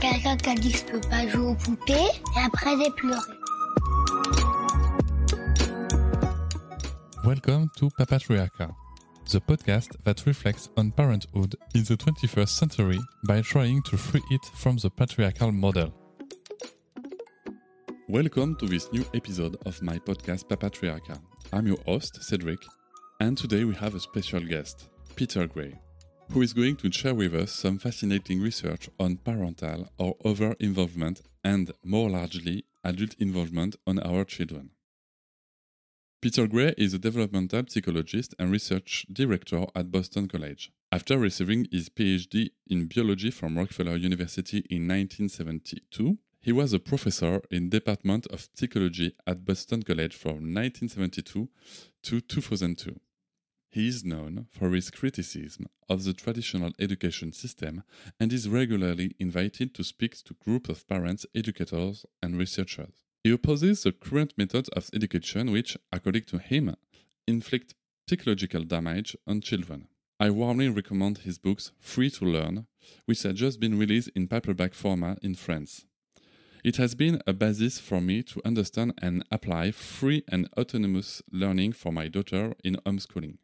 Quelqu'un qui a dit que je peux pas jouer aux poupées et après j'ai pleuré. Welcome to Papatriarcha, the podcast that reflects on parenthood in the 21st century by trying to free it from the patriarchal model. Welcome to this new episode of my podcast Papatriarcha. I'm your host, Cedric, and today we have a special guest, Peter Gray, who is going to share with us some fascinating research on parental or other involvement and, more largely, adult involvement on our children. Peter Gray is a developmental psychologist and research director at Boston College. After receiving his PhD in biology from Rockefeller University in 1972, he was a professor in the Department of Psychology at Boston College from 1972 to 2002. He is known for his criticism of the traditional education system and is regularly invited to speak to groups of parents, educators, and researchers. He opposes the current methods of education which, according to him, inflict psychological damage on children. I warmly recommend his books Free to Learn, which has just been released in paperback format in France. It has been a basis for me to understand and apply free and autonomous learning for my daughter in homeschooling.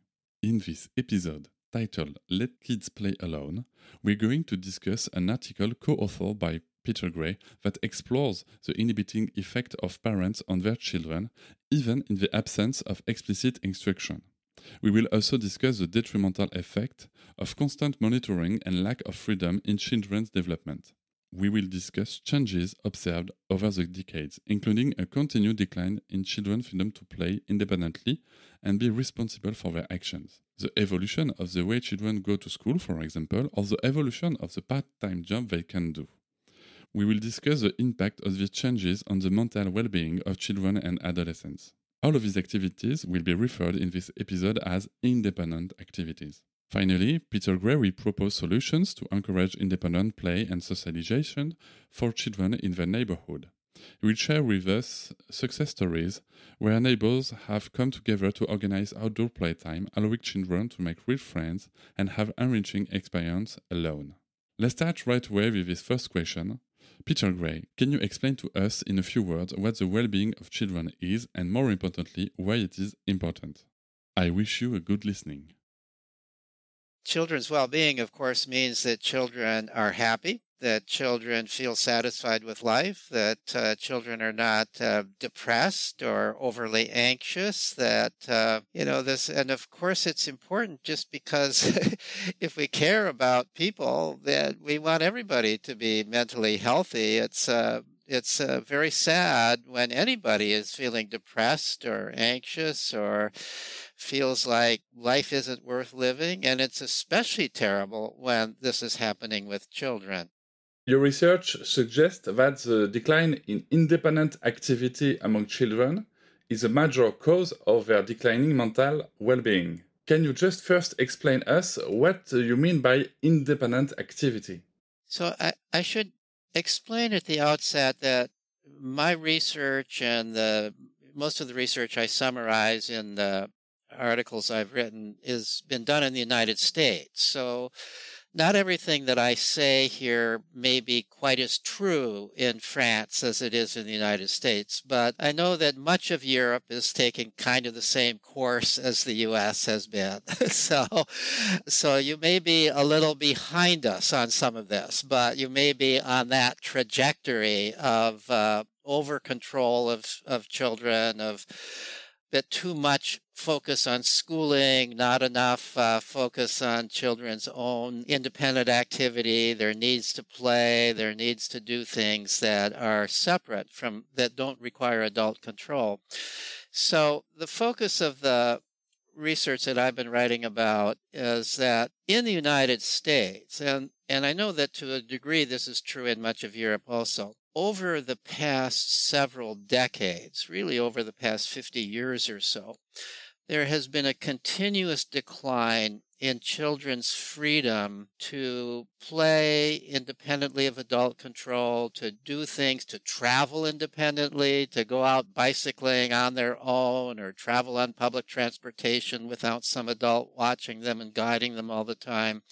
In this episode, titled Let Kids Play Alone, we're going to discuss an article co authored by Peter Gray that explores the inhibiting effect of parents on their children, even in the absence of explicit instruction. We will also discuss the detrimental effect of constant monitoring and lack of freedom in children's development. We will discuss changes observed over the decades, including a continued decline in children's freedom to play independently and be responsible for their actions. The evolution of the way children go to school, for example, or the evolution of the part time job they can do we will discuss the impact of these changes on the mental well being of children and adolescents. All of these activities will be referred in this episode as independent activities. Finally, Peter Gray proposed solutions to encourage independent play and socialization for children in their neighborhood. He will share with us success stories where neighbors have come together to organize outdoor playtime, allowing children to make real friends and have enriching experience alone. Let's start right away with this first question. Peter Gray, can you explain to us in a few words what the well being of children is and, more importantly, why it is important? I wish you a good listening. Children's well being, of course, means that children are happy, that children feel satisfied with life, that uh, children are not uh, depressed or overly anxious, that, uh, you know, this, and of course it's important just because if we care about people, that we want everybody to be mentally healthy. It's, uh, it's uh, very sad when anybody is feeling depressed or anxious or feels like life isn't worth living. And it's especially terrible when this is happening with children. Your research suggests that the decline in independent activity among children is a major cause of their declining mental well-being. Can you just first explain us what you mean by independent activity? So I, I should explain at the outset that my research and the most of the research I summarize in the articles I've written has been done in the United States. So not everything that I say here may be quite as true in France as it is in the United States, but I know that much of Europe is taking kind of the same course as the US has been. so, so you may be a little behind us on some of this, but you may be on that trajectory of uh, over control of, of children, of bit too much focus on schooling, not enough uh, focus on children's own independent activity, their needs to play, their needs to do things that are separate from, that don't require adult control. So the focus of the research that I've been writing about is that in the United States, and, and I know that to a degree this is true in much of Europe also, over the past several decades, really over the past 50 years or so, there has been a continuous decline in children's freedom to play independently of adult control, to do things, to travel independently, to go out bicycling on their own or travel on public transportation without some adult watching them and guiding them all the time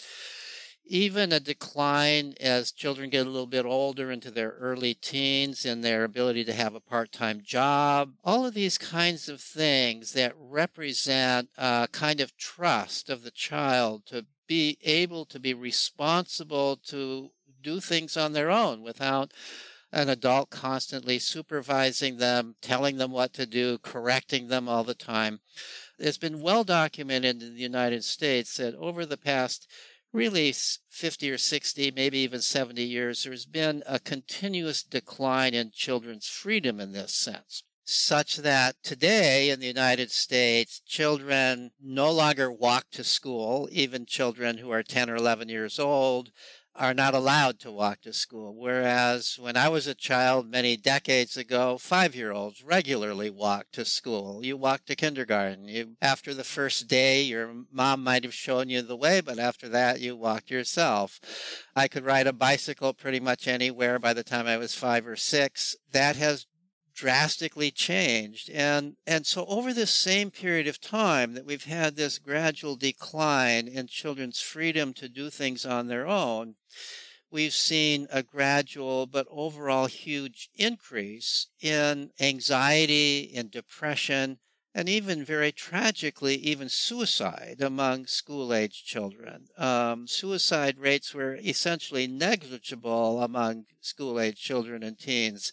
even a decline as children get a little bit older into their early teens and their ability to have a part time job. All of these kinds of things that represent a kind of trust of the child to be able to be responsible to do things on their own without an adult constantly supervising them, telling them what to do, correcting them all the time. It's been well documented in the United States that over the past really 50 or 60, maybe even 70 years, there's been a continuous decline in children's freedom in this sense. Such that today in the United States, children no longer walk to school, even children who are 10 or 11 years old are not allowed to walk to school. Whereas when I was a child many decades ago, five year olds regularly walked to school. You walked to kindergarten. You, after the first day, your mom might have shown you the way, but after that, you walked yourself. I could ride a bicycle pretty much anywhere by the time I was five or six. That has drastically changed. And, and so over this same period of time that we've had this gradual decline in children's freedom to do things on their own, we've seen a gradual but overall huge increase in anxiety, in depression, and even very tragically, even suicide among school age children. Um, suicide rates were essentially negligible among school age children and teens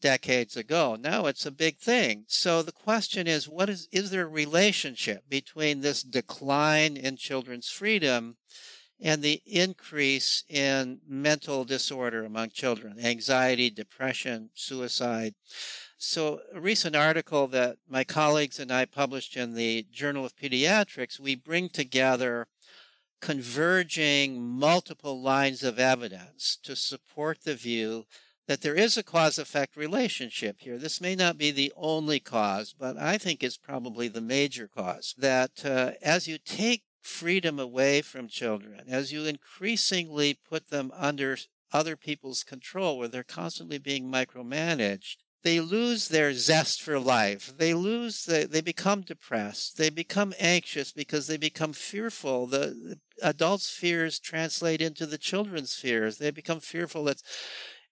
decades ago. Now it's a big thing. So the question is, what is, is there a relationship between this decline in children's freedom and the increase in mental disorder among children, anxiety, depression, suicide? So, a recent article that my colleagues and I published in the Journal of Pediatrics, we bring together converging multiple lines of evidence to support the view that there is a cause effect relationship here. This may not be the only cause, but I think it's probably the major cause. That uh, as you take freedom away from children, as you increasingly put them under other people's control where they're constantly being micromanaged, they lose their zest for life. They lose, the, they become depressed. They become anxious because they become fearful. The, the adults' fears translate into the children's fears. They become fearful that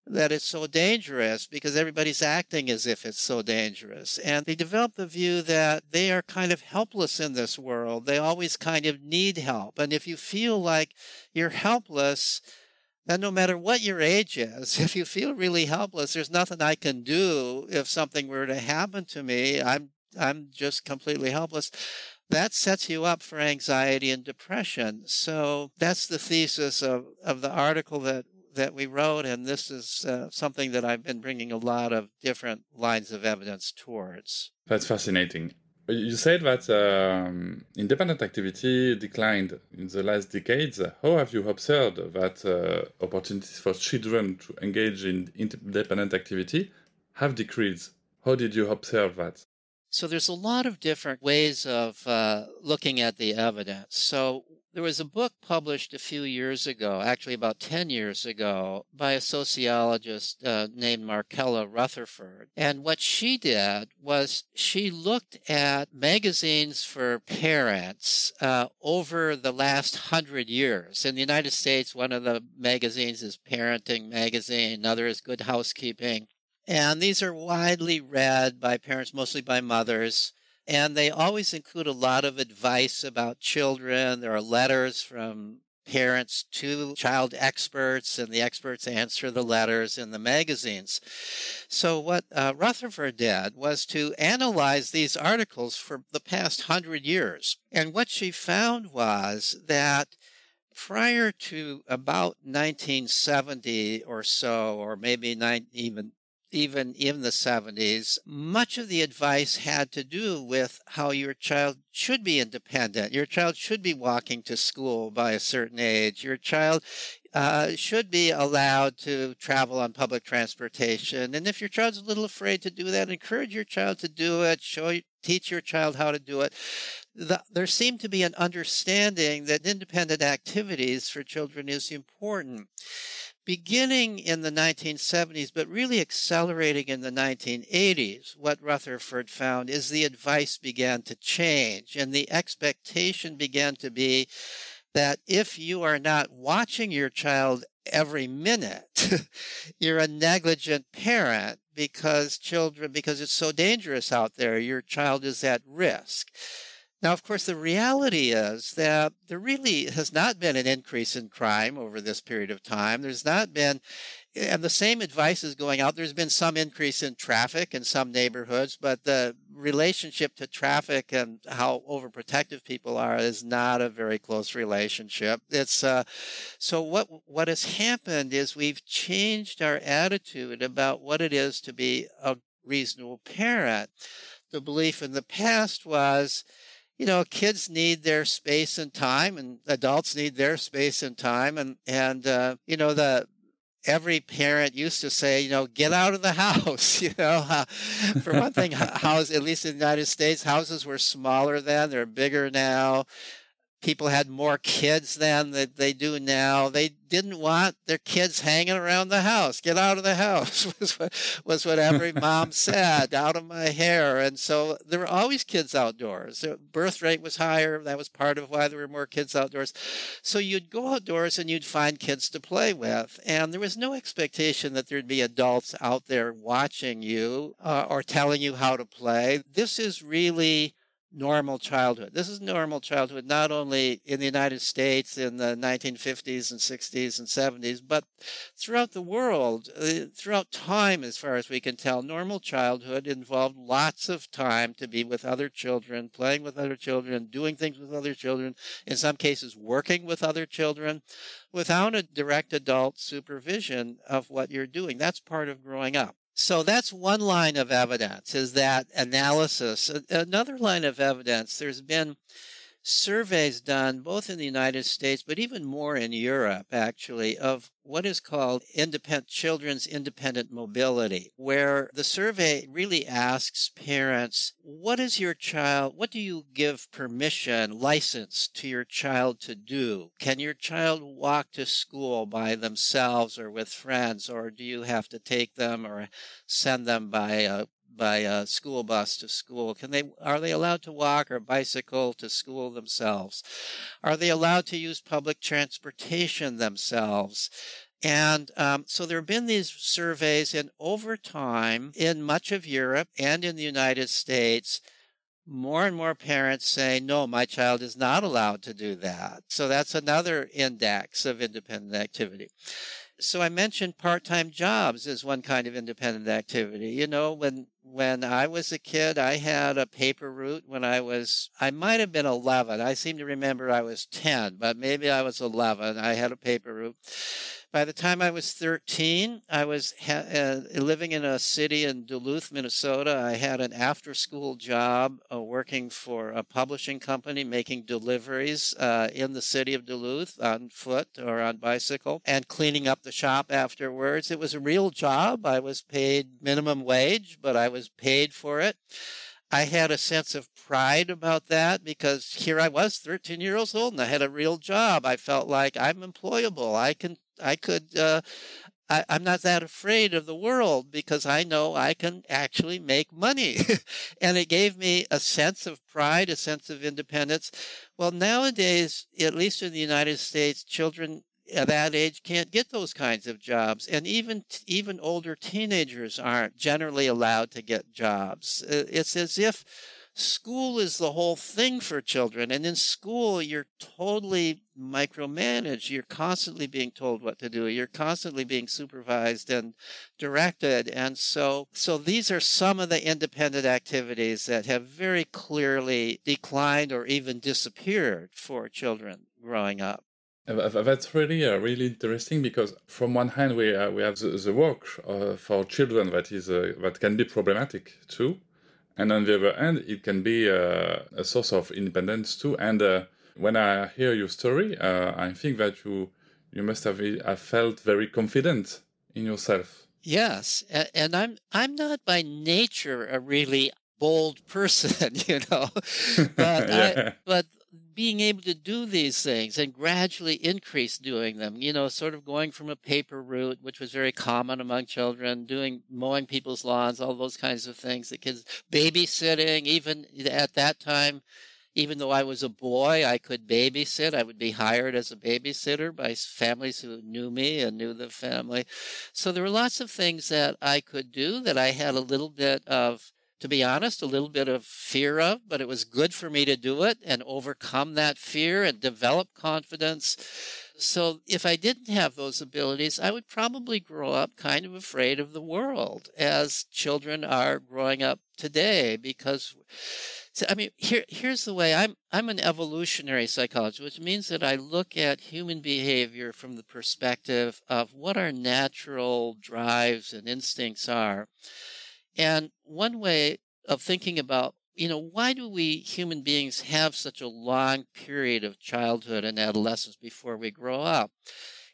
that it's so dangerous because everybody's acting as if it's so dangerous. And they develop the view that they are kind of helpless in this world. They always kind of need help. And if you feel like you're helpless, then no matter what your age is, if you feel really helpless, there's nothing I can do if something were to happen to me. I'm I'm just completely helpless that sets you up for anxiety and depression. So that's the thesis of, of the article that that we wrote, and this is uh, something that I've been bringing a lot of different lines of evidence towards. That's fascinating. You said that um, independent activity declined in the last decades. How have you observed that uh, opportunities for children to engage in independent activity have decreased? How did you observe that? So there's a lot of different ways of uh, looking at the evidence. So there was a book published a few years ago, actually about 10 years ago, by a sociologist uh, named Markella Rutherford. And what she did was she looked at magazines for parents uh, over the last hundred years. In the United States, one of the magazines is Parenting Magazine, another is Good Housekeeping. And these are widely read by parents, mostly by mothers. And they always include a lot of advice about children. There are letters from parents to child experts, and the experts answer the letters in the magazines. So, what uh, Rutherford did was to analyze these articles for the past hundred years. And what she found was that prior to about 1970 or so, or maybe even even in the 70s, much of the advice had to do with how your child should be independent. Your child should be walking to school by a certain age. Your child uh, should be allowed to travel on public transportation. And if your child's a little afraid to do that, encourage your child to do it. Show, teach your child how to do it. The, there seemed to be an understanding that independent activities for children is important beginning in the 1970s, but really accelerating in the 1980s, what Rutherford found is the advice began to change and the expectation began to be that if you are not watching your child every minute, you're a negligent parent because children, because it's so dangerous out there, your child is at risk. Now, of course, the reality is that there really has not been an increase in crime over this period of time. There's not been, and the same advice is going out. There's been some increase in traffic in some neighborhoods, but the relationship to traffic and how overprotective people are is not a very close relationship. It's uh, so what what has happened is we've changed our attitude about what it is to be a reasonable parent. The belief in the past was you know, kids need their space and time, and adults need their space and time, and and uh, you know the every parent used to say, you know, get out of the house. You know, uh, for one thing, house at least in the United States, houses were smaller then; they're bigger now people had more kids then than they do now. They didn't want their kids hanging around the house. Get out of the house was what, was what every mom said. Out of my hair. And so there were always kids outdoors. The birth rate was higher. That was part of why there were more kids outdoors. So you'd go outdoors and you'd find kids to play with. And there was no expectation that there'd be adults out there watching you uh, or telling you how to play. This is really normal childhood. This is normal childhood not only in the United States in the 1950s and 60s and 70s, but throughout the world, uh, throughout time, as far as we can tell. Normal childhood involved lots of time to be with other children, playing with other children, doing things with other children, in some cases, working with other children without a direct adult supervision of what you're doing. That's part of growing up. So that's one line of evidence is that analysis. Another line of evidence, there's been surveys done both in the United States, but even more in Europe, actually, of what is called independent children's independent mobility, where the survey really asks parents, what is your child, what do you give permission, license to your child to do? Can your child walk to school by themselves or with friends, or do you have to take them or send them by a by a school bus to school? Can they are they allowed to walk or bicycle to school themselves? Are they allowed to use public transportation themselves? And um, so there have been these surveys, and over time, in much of Europe and in the United States, more and more parents say, no, my child is not allowed to do that. So that's another index of independent activity. So I mentioned part-time jobs as one kind of independent activity. You know, when when I was a kid, I had a paper route when I was I might have been 11. I seem to remember I was 10, but maybe I was 11. I had a paper route. By the time I was 13, I was ha- uh, living in a city in Duluth, Minnesota. I had an after school job uh, working for a publishing company making deliveries uh, in the city of Duluth on foot or on bicycle and cleaning up the shop afterwards. It was a real job. I was paid minimum wage, but I was paid for it. I had a sense of pride about that because here I was, 13 years old, and I had a real job. I felt like I'm employable. I can I could, uh, I, am not that afraid of the world because I know I can actually make money. and it gave me a sense of pride, a sense of independence. Well, nowadays, at least in the United States, children at that age can't get those kinds of jobs and even even older teenagers aren't generally allowed to get jobs it's as if school is the whole thing for children. And in school, you're totally micromanaged. You're constantly being told what to do. You're constantly being supervised and directed. And so, so these are some of the independent activities that have very clearly declined or even disappeared for children growing up. That's really uh, really interesting because from one hand we uh, we have the, the work uh, for children that is uh, that can be problematic too, and on the other hand, it can be uh, a source of independence too. And uh, when I hear your story, uh, I think that you you must have, have felt very confident in yourself. Yes, and I'm I'm not by nature a really bold person, you know, but yeah. I, but being able to do these things and gradually increase doing them, you know, sort of going from a paper route, which was very common among children, doing mowing people's lawns, all those kinds of things, the kids babysitting, even at that time, even though I was a boy, I could babysit. I would be hired as a babysitter by families who knew me and knew the family. So there were lots of things that I could do that I had a little bit of to be honest, a little bit of fear of, but it was good for me to do it and overcome that fear and develop confidence. So if I didn't have those abilities, I would probably grow up kind of afraid of the world as children are growing up today because I mean, here, here's the way I'm, I'm an evolutionary psychologist, which means that I look at human behavior from the perspective of what our natural drives and instincts are. And one way of thinking about, you know, why do we human beings have such a long period of childhood and adolescence before we grow up?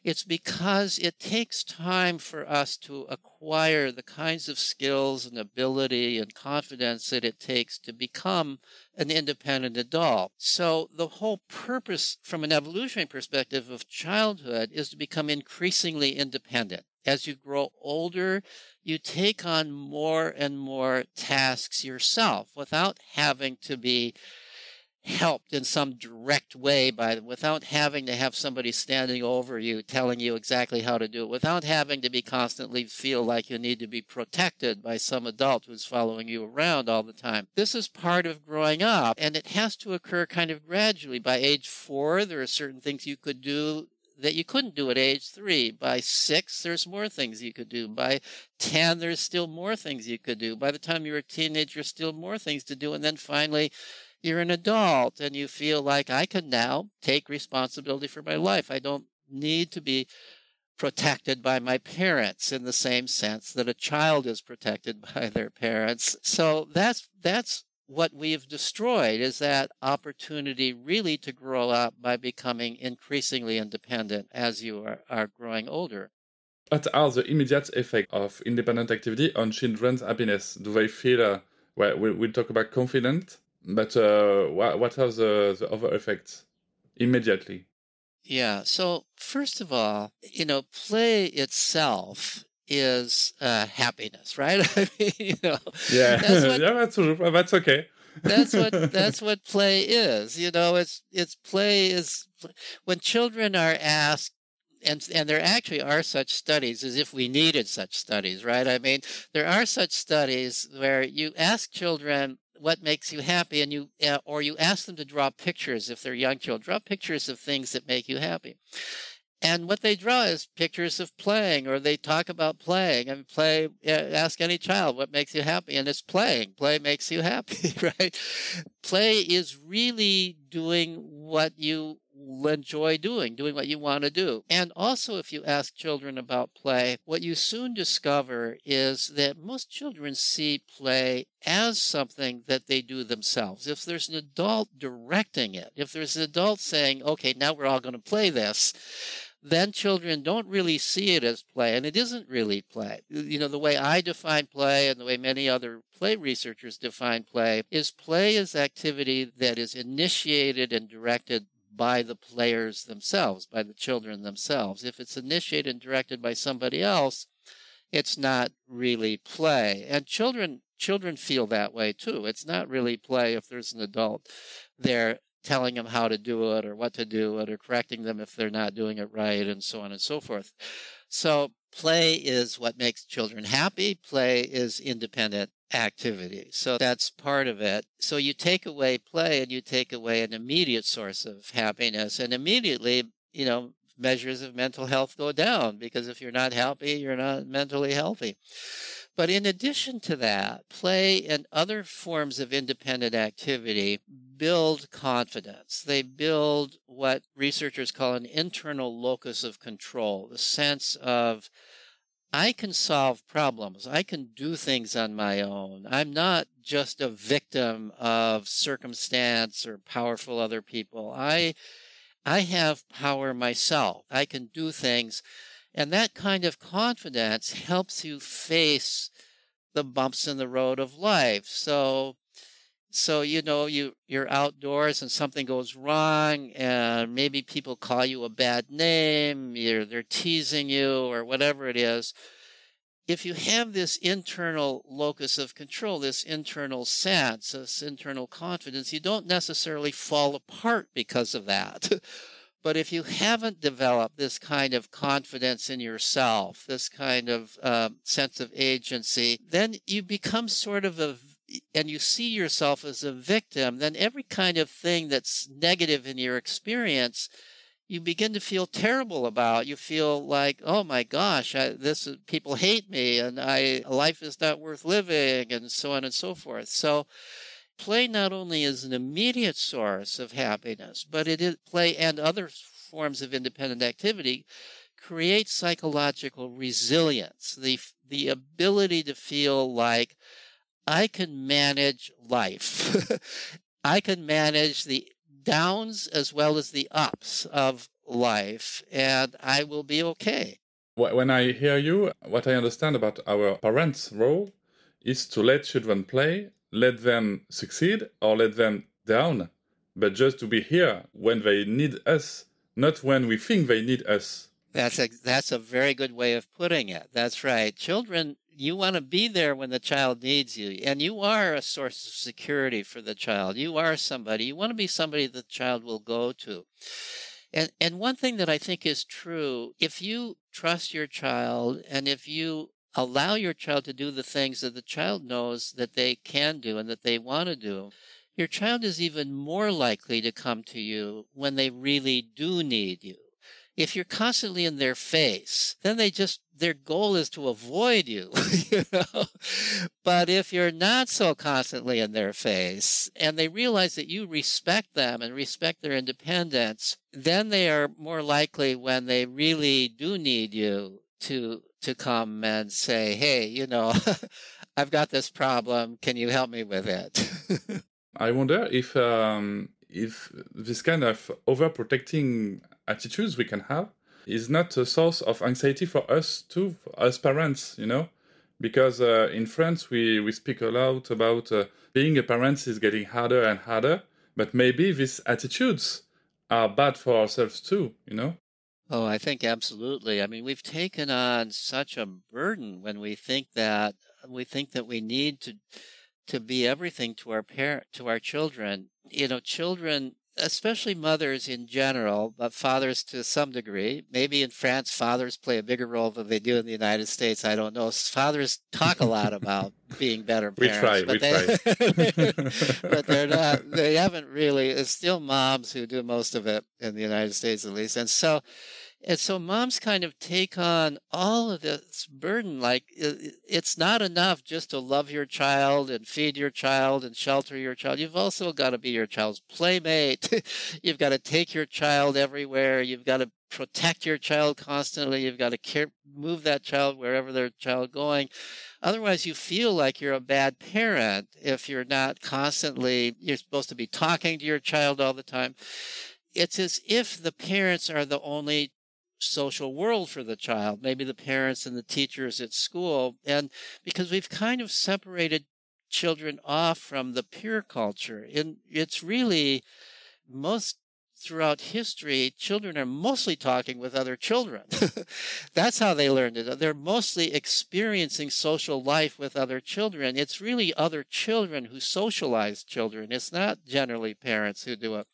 It's because it takes time for us to acquire the kinds of skills and ability and confidence that it takes to become an independent adult. So the whole purpose from an evolutionary perspective of childhood is to become increasingly independent. As you grow older, you take on more and more tasks yourself without having to be helped in some direct way by without having to have somebody standing over you telling you exactly how to do it without having to be constantly feel like you need to be protected by some adult who's following you around all the time this is part of growing up and it has to occur kind of gradually by age 4 there are certain things you could do that you couldn't do at age three. By six, there's more things you could do. By 10, there's still more things you could do. By the time you're a teenager, there's still more things to do. And then finally, you're an adult and you feel like I can now take responsibility for my life. I don't need to be protected by my parents in the same sense that a child is protected by their parents. So that's that's what we've destroyed is that opportunity really to grow up by becoming increasingly independent as you are, are growing older. What are the immediate effects of independent activity on children's happiness? Do they feel, uh, well, we'll talk about confidence, but uh, what, what are the, the other effects immediately? Yeah. So first of all, you know, play itself is uh, happiness, right? I mean, you know, yeah, that's what, yeah, that's that's okay. that's what that's what play is. You know, it's it's play is when children are asked and and there actually are such studies as if we needed such studies right i mean there are such studies where you ask children what makes you happy and you uh, or you ask them to draw pictures if they're young children. Draw pictures of things that make you happy. And what they draw is pictures of playing or they talk about playing and play ask any child what makes you happy and it's playing. Play makes you happy right? Play is really doing what you enjoy doing, doing what you want to do. And also, if you ask children about play, what you soon discover is that most children see play as something that they do themselves. If there's an adult directing it, if there's an adult saying, okay, now we're all going to play this, then children don't really see it as play, and it isn't really play. You know, the way I define play and the way many other play researchers define play is play is activity that is initiated and directed by the players themselves, by the children themselves. If it's initiated and directed by somebody else, it's not really play. And children children feel that way too. It's not really play if there's an adult there telling them how to do it or what to do it or correcting them if they're not doing it right and so on and so forth. So play is what makes children happy. Play is independent activity. So that's part of it. So you take away play and you take away an immediate source of happiness and immediately, you know, measures of mental health go down because if you're not happy, you're not mentally healthy. But in addition to that, play and other forms of independent activity build confidence. They build what researchers call an internal locus of control, the sense of I can solve problems. I can do things on my own. I'm not just a victim of circumstance or powerful other people. I I have power myself. I can do things. And that kind of confidence helps you face the bumps in the road of life. So so you know you you're outdoors and something goes wrong and maybe people call you a bad name, you're, they're teasing you or whatever it is. If you have this internal locus of control, this internal sense, this internal confidence, you don't necessarily fall apart because of that. But if you haven't developed this kind of confidence in yourself, this kind of uh, sense of agency, then you become sort of a and you see yourself as a victim, then every kind of thing that's negative in your experience, you begin to feel terrible about. You feel like, oh my gosh, I, this is, people hate me, and I life is not worth living, and so on and so forth. So, play not only is an immediate source of happiness, but it is play and other forms of independent activity create psychological resilience, the the ability to feel like I can manage life. I can manage the downs as well as the ups of life, and I will be okay. When I hear you, what I understand about our parents' role is to let children play, let them succeed or let them down, but just to be here when they need us, not when we think they need us. That's a, that's a very good way of putting it. That's right. Children you want to be there when the child needs you and you are a source of security for the child. You are somebody you want to be somebody the child will go to. And and one thing that i think is true if you trust your child and if you allow your child to do the things that the child knows that they can do and that they want to do your child is even more likely to come to you when they really do need you if you're constantly in their face, then they just their goal is to avoid you. you know? But if you're not so constantly in their face and they realize that you respect them and respect their independence, then they are more likely when they really do need you to to come and say, "Hey, you know, I've got this problem. Can you help me with it?" I wonder if um, if this kind of overprotecting attitudes we can have is not a source of anxiety for us too, as parents, you know? Because uh, in France, we, we speak a lot about uh, being a parent is getting harder and harder, but maybe these attitudes are bad for ourselves too, you know? Oh, I think absolutely. I mean, we've taken on such a burden when we think that we think that we need to to be everything to our parent to our children. You know, children especially mothers in general, but fathers to some degree. Maybe in France, fathers play a bigger role than they do in the United States. I don't know. Fathers talk a lot about being better parents. We try, but we they, try. but they're not, they haven't really, it's still moms who do most of it in the United States at least. And so, and so moms kind of take on all of this burden. Like it's not enough just to love your child and feed your child and shelter your child. You've also got to be your child's playmate. You've got to take your child everywhere. You've got to protect your child constantly. You've got to care, move that child wherever their child going. Otherwise, you feel like you're a bad parent if you're not constantly, you're supposed to be talking to your child all the time it's as if the parents are the only social world for the child, maybe the parents and the teachers at school. And because we've kind of separated children off from the peer culture, and it's really most throughout history, children are mostly talking with other children. That's how they learned it. They're mostly experiencing social life with other children. It's really other children who socialize children. It's not generally parents who do it.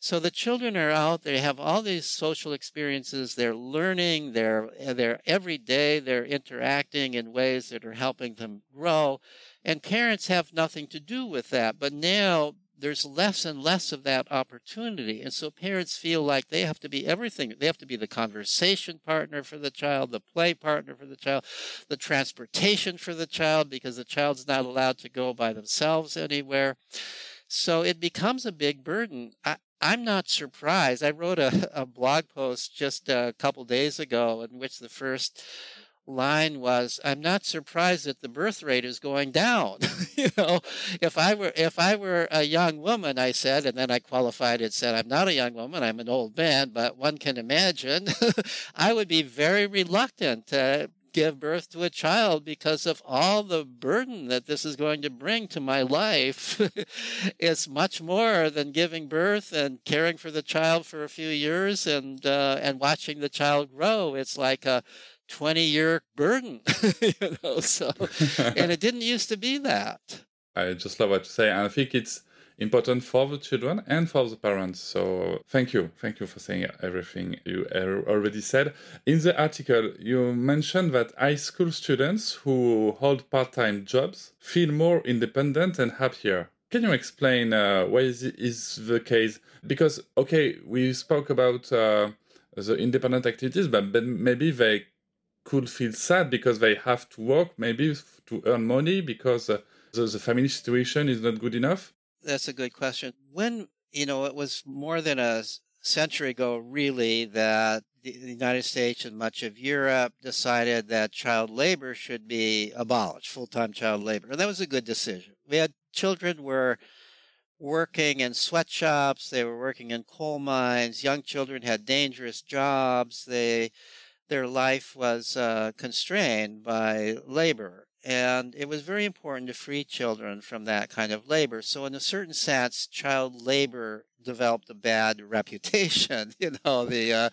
So the children are out, they have all these social experiences, they're learning, they're, they're every day, they're interacting in ways that are helping them grow. And parents have nothing to do with that. But now there's less and less of that opportunity. And so parents feel like they have to be everything. They have to be the conversation partner for the child, the play partner for the child, the transportation for the child, because the child's not allowed to go by themselves anywhere. So it becomes a big burden. I, I'm not surprised. I wrote a, a blog post just a couple days ago in which the first line was, "I'm not surprised that the birth rate is going down." you know, if I were if I were a young woman, I said, and then I qualified it, said, "I'm not a young woman. I'm an old man." But one can imagine, I would be very reluctant to give birth to a child because of all the burden that this is going to bring to my life. it's much more than giving birth and caring for the child for a few years and uh, and watching the child grow. It's like a 20 year burden, you know. So, and it didn't used to be that. I just love what you say, and I think it's important for the children and for the parents. So thank you. Thank you for saying everything you already said. In the article, you mentioned that high school students who hold part time jobs feel more independent and happier. Can you explain uh, why is, is the case? Because, okay, we spoke about uh, the independent activities, but, but maybe they could feel sad because they have to work, maybe to earn money because uh, the, the family situation is not good enough that's a good question. When, you know, it was more than a century ago, really, that the United States and much of Europe decided that child labor should be abolished, full time child labor. And that was a good decision. We had children were working in sweatshops, they were working in coal mines, young children had dangerous jobs, they their life was uh, constrained by labor. And it was very important to free children from that kind of labor. So, in a certain sense, child labor developed a bad reputation. You know, the uh,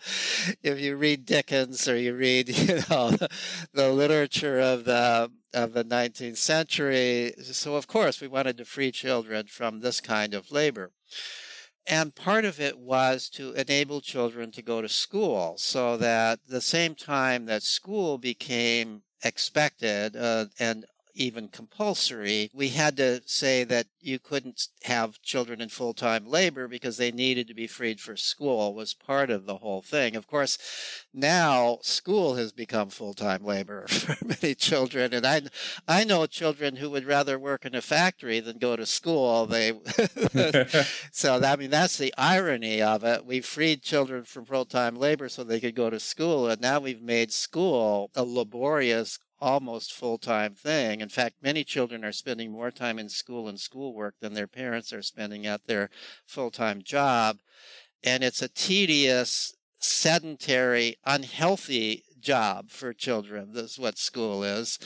if you read Dickens or you read, you know, the, the literature of the of the 19th century. So, of course, we wanted to free children from this kind of labor. And part of it was to enable children to go to school so that the same time that school became expected uh, and even compulsory, we had to say that you couldn't have children in full time labor because they needed to be freed for school was part of the whole thing. Of course, now school has become full time labor for many children, and I I know children who would rather work in a factory than go to school. They so I mean that's the irony of it. We freed children from full time labor so they could go to school, and now we've made school a laborious almost full time thing. In fact, many children are spending more time in school and schoolwork than their parents are spending at their full time job. And it's a tedious, sedentary, unhealthy job for children. This is what school is.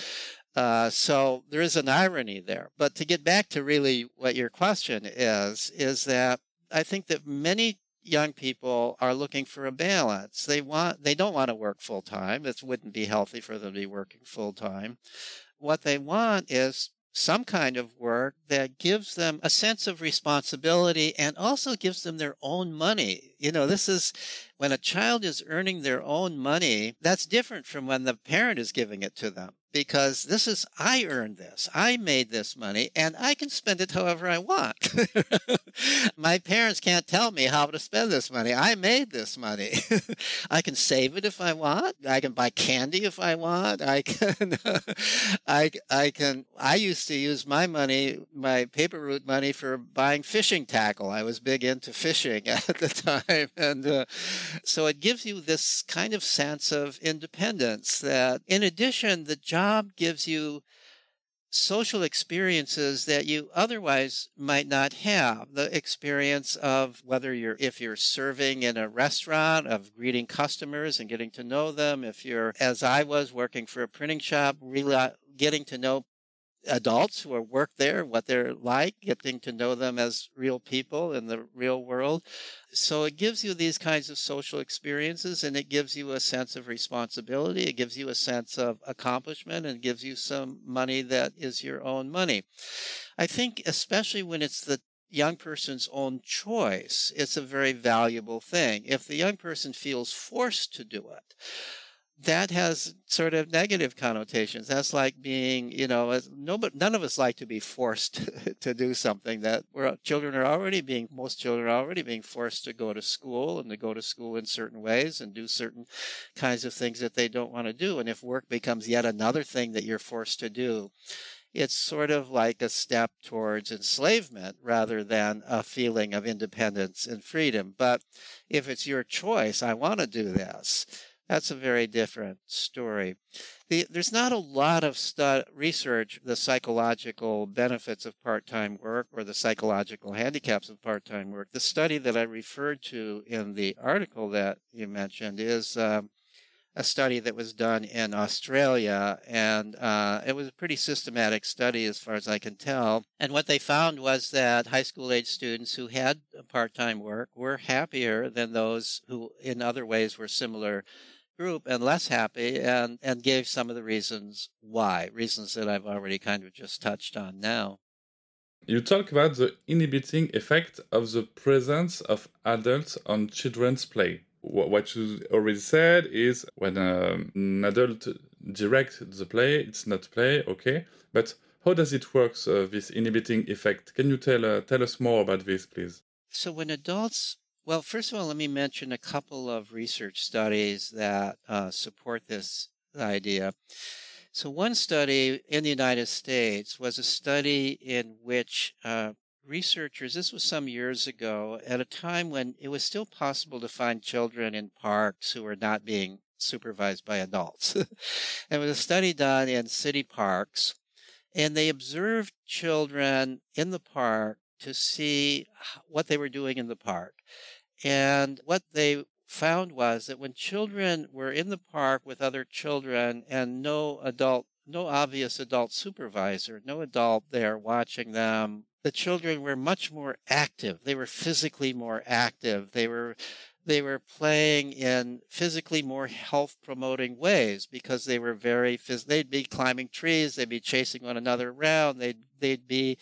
Uh, so there is an irony there. But to get back to really what your question is, is that I think that many young people are looking for a balance. They want they don't want to work full time. It wouldn't be healthy for them to be working full time. What they want is some kind of work that gives them a sense of responsibility and also gives them their own money. You know, this is when a child is earning their own money, that's different from when the parent is giving it to them because this is I earned this. I made this money and I can spend it however I want. My parents can't tell me how to spend this money. I made this money. I can save it if I want. I can buy candy if I want. I can I I can I used to use my money, my paper route money for buying fishing tackle. I was big into fishing at the time and uh, so it gives you this kind of sense of independence that in addition the job job gives you social experiences that you otherwise might not have. The experience of whether you're if you're serving in a restaurant of greeting customers and getting to know them. If you're as i was working for a printing shop really getting to know adults who work there, what they're like, getting to know them as real people in the real world. So it gives you these kinds of social experiences and it gives you a sense of responsibility. It gives you a sense of accomplishment and gives you some money that is your own money. I think, especially when it's the young person's own choice, it's a very valuable thing. If the young person feels forced to do it, that has sort of negative connotations. That's like being, you know, nobody, none of us like to be forced to do something that we're, children are already being, most children are already being forced to go to school and to go to school in certain ways and do certain kinds of things that they don't want to do. And if work becomes yet another thing that you're forced to do, it's sort of like a step towards enslavement rather than a feeling of independence and freedom. But if it's your choice, I want to do this That's a very different story. The, there's not a lot of stu- research the psychological benefits of part-time work or the psychological handicaps of part-time work. The study that I referred to in the article that you mentioned is um, a study that was done in Australia, and uh, it was a pretty systematic study as far as I can tell. And what they found was that high school age students who had part time work were happier than those who, in other ways, were similar group and less happy, and, and gave some of the reasons why, reasons that I've already kind of just touched on now. You talk about the inhibiting effect of the presence of adults on children's play what you already said is when um, an adult directs the play, it's not play, okay. But how does it work, uh, this inhibiting effect? Can you tell uh, tell us more about this, please? So when adults, well, first of all, let me mention a couple of research studies that uh, support this idea. So one study in the United States was a study in which uh, researchers, this was some years ago, at a time when it was still possible to find children in parks who were not being supervised by adults. it was a study done in city parks, and they observed children in the park to see what they were doing in the park. And what they found was that when children were in the park with other children and no adult no obvious adult supervisor, no adult there watching them the children were much more active. They were physically more active. They were they were playing in physically more health promoting ways because they were very phys- they'd be climbing trees, they'd be chasing one another around, they'd they'd be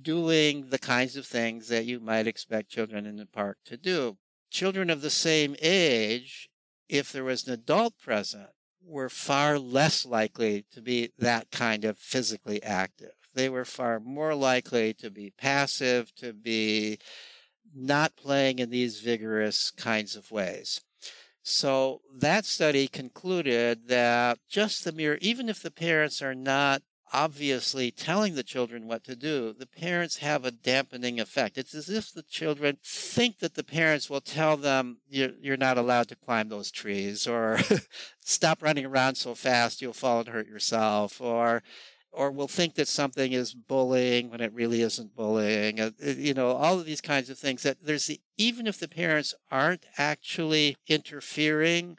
doing the kinds of things that you might expect children in the park to do. Children of the same age, if there was an adult present, were far less likely to be that kind of physically active they were far more likely to be passive, to be not playing in these vigorous kinds of ways. So that study concluded that just the mere, even if the parents are not obviously telling the children what to do, the parents have a dampening effect. It's as if the children think that the parents will tell them, you're, you're not allowed to climb those trees, or stop running around so fast, you'll fall and hurt yourself, or or will think that something is bullying when it really isn't bullying. Uh, uh, you know, all of these kinds of things that there's the, even if the parents aren't actually interfering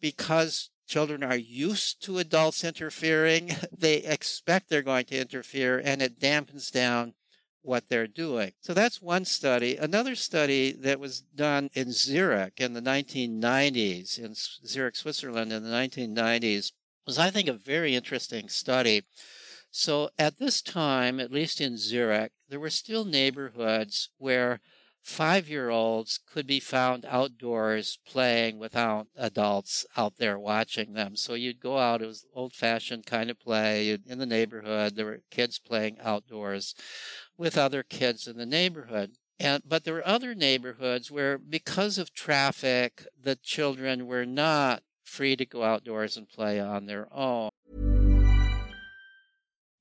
because children are used to adults interfering, they expect they're going to interfere and it dampens down what they're doing. So that's one study. Another study that was done in Zurich in the 1990s, in Zurich, Switzerland in the 1990s, was, I think, a very interesting study so at this time, at least in Zurich, there were still neighborhoods where five year olds could be found outdoors playing without adults out there watching them. So you'd go out, it was old fashioned kind of play you'd, in the neighborhood. There were kids playing outdoors with other kids in the neighborhood. And, but there were other neighborhoods where, because of traffic, the children were not free to go outdoors and play on their own.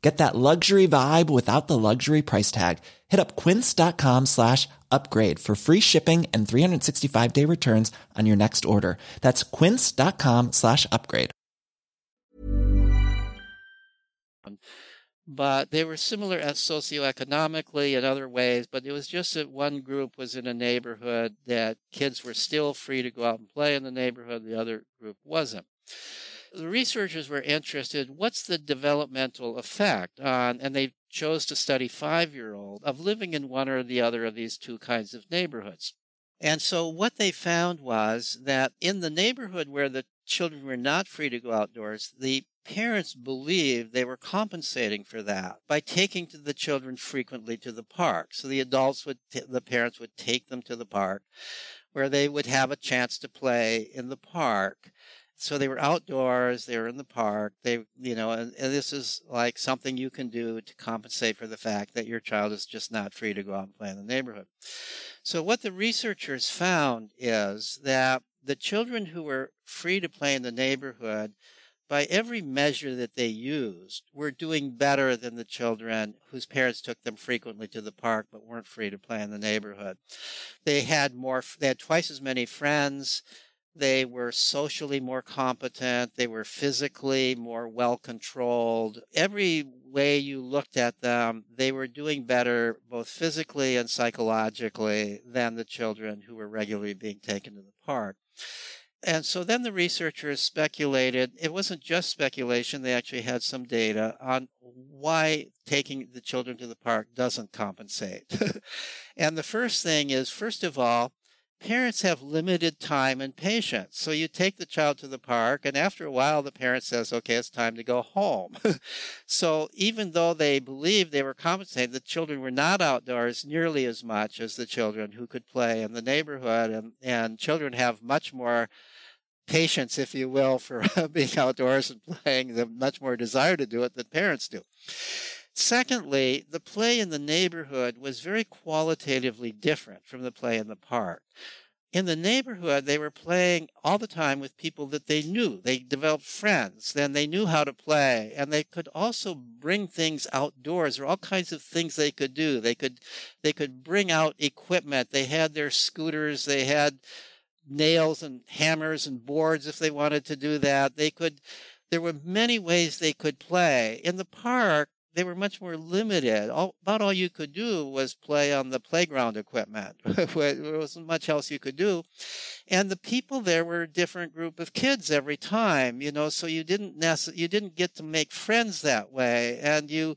Get that luxury vibe without the luxury price tag. Hit up quince.com slash upgrade for free shipping and 365 day returns on your next order. That's quince.com slash upgrade. But they were similar as socioeconomically in other ways, but it was just that one group was in a neighborhood that kids were still free to go out and play in the neighborhood, the other group wasn't the researchers were interested what's the developmental effect on and they chose to study five year old of living in one or the other of these two kinds of neighborhoods. And so what they found was that in the neighborhood where the children were not free to go outdoors the parents believed they were compensating for that by taking to the children frequently to the park. So the adults would t- the parents would take them to the park where they would have a chance to play in the park so they were outdoors, they were in the park, they, you know, and, and, this is like something you can do to compensate for the fact that your child is just not free to go out and play in the neighborhood. So what the researchers found is that the children who were free to play in the neighborhood by every measure that they used, were doing better than the children whose parents took them frequently to the park but weren't free to play in the neighborhood. They had more, they had twice as many friends. They were socially more competent. They were physically more well controlled. Every way you looked at them, they were doing better both physically and psychologically than the children who were regularly being taken to the park. And so then the researchers speculated, it wasn't just speculation, they actually had some data on why taking the children to the park doesn't compensate. and the first thing is, first of all, parents have limited time and patience. So you take the child to the park, and after a while, the parent says, okay, it's time to go home. so even though they believed they were compensated, the children were not outdoors nearly as much as the children who could play in the neighborhood. And, and children have much more patience, if you will, for being outdoors and playing, the much more desire to do it than parents do. Secondly, the play in the neighborhood was very qualitatively different from the play in the park. In the neighborhood, they were playing all the time with people that they knew. They developed friends, then they knew how to play, and they could also bring things outdoors. There were all kinds of things they could do. They could, they could bring out equipment. They had their scooters. They had nails and hammers and boards if they wanted to do that. They could, there were many ways they could play. In the park, they were much more limited. All, about all you could do was play on the playground equipment. there wasn't much else you could do. And the people there were a different group of kids every time, you know, so you didn't necess- you didn't get to make friends that way. And you,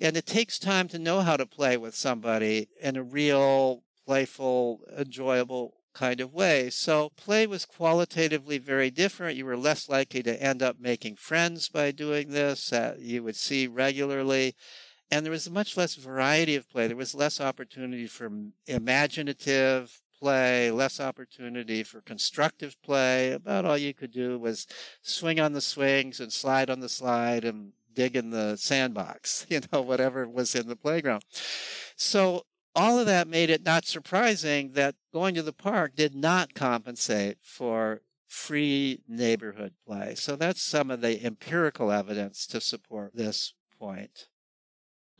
and it takes time to know how to play with somebody in a real, playful, enjoyable kind of way. So play was qualitatively very different. You were less likely to end up making friends by doing this. Uh, you would see regularly. And there was much less variety of play. There was less opportunity for imaginative play, less opportunity for constructive play. About all you could do was swing on the swings and slide on the slide and dig in the sandbox, you know, whatever was in the playground. So all of that made it not surprising that going to the park did not compensate for free neighborhood play. So that's some of the empirical evidence to support this point.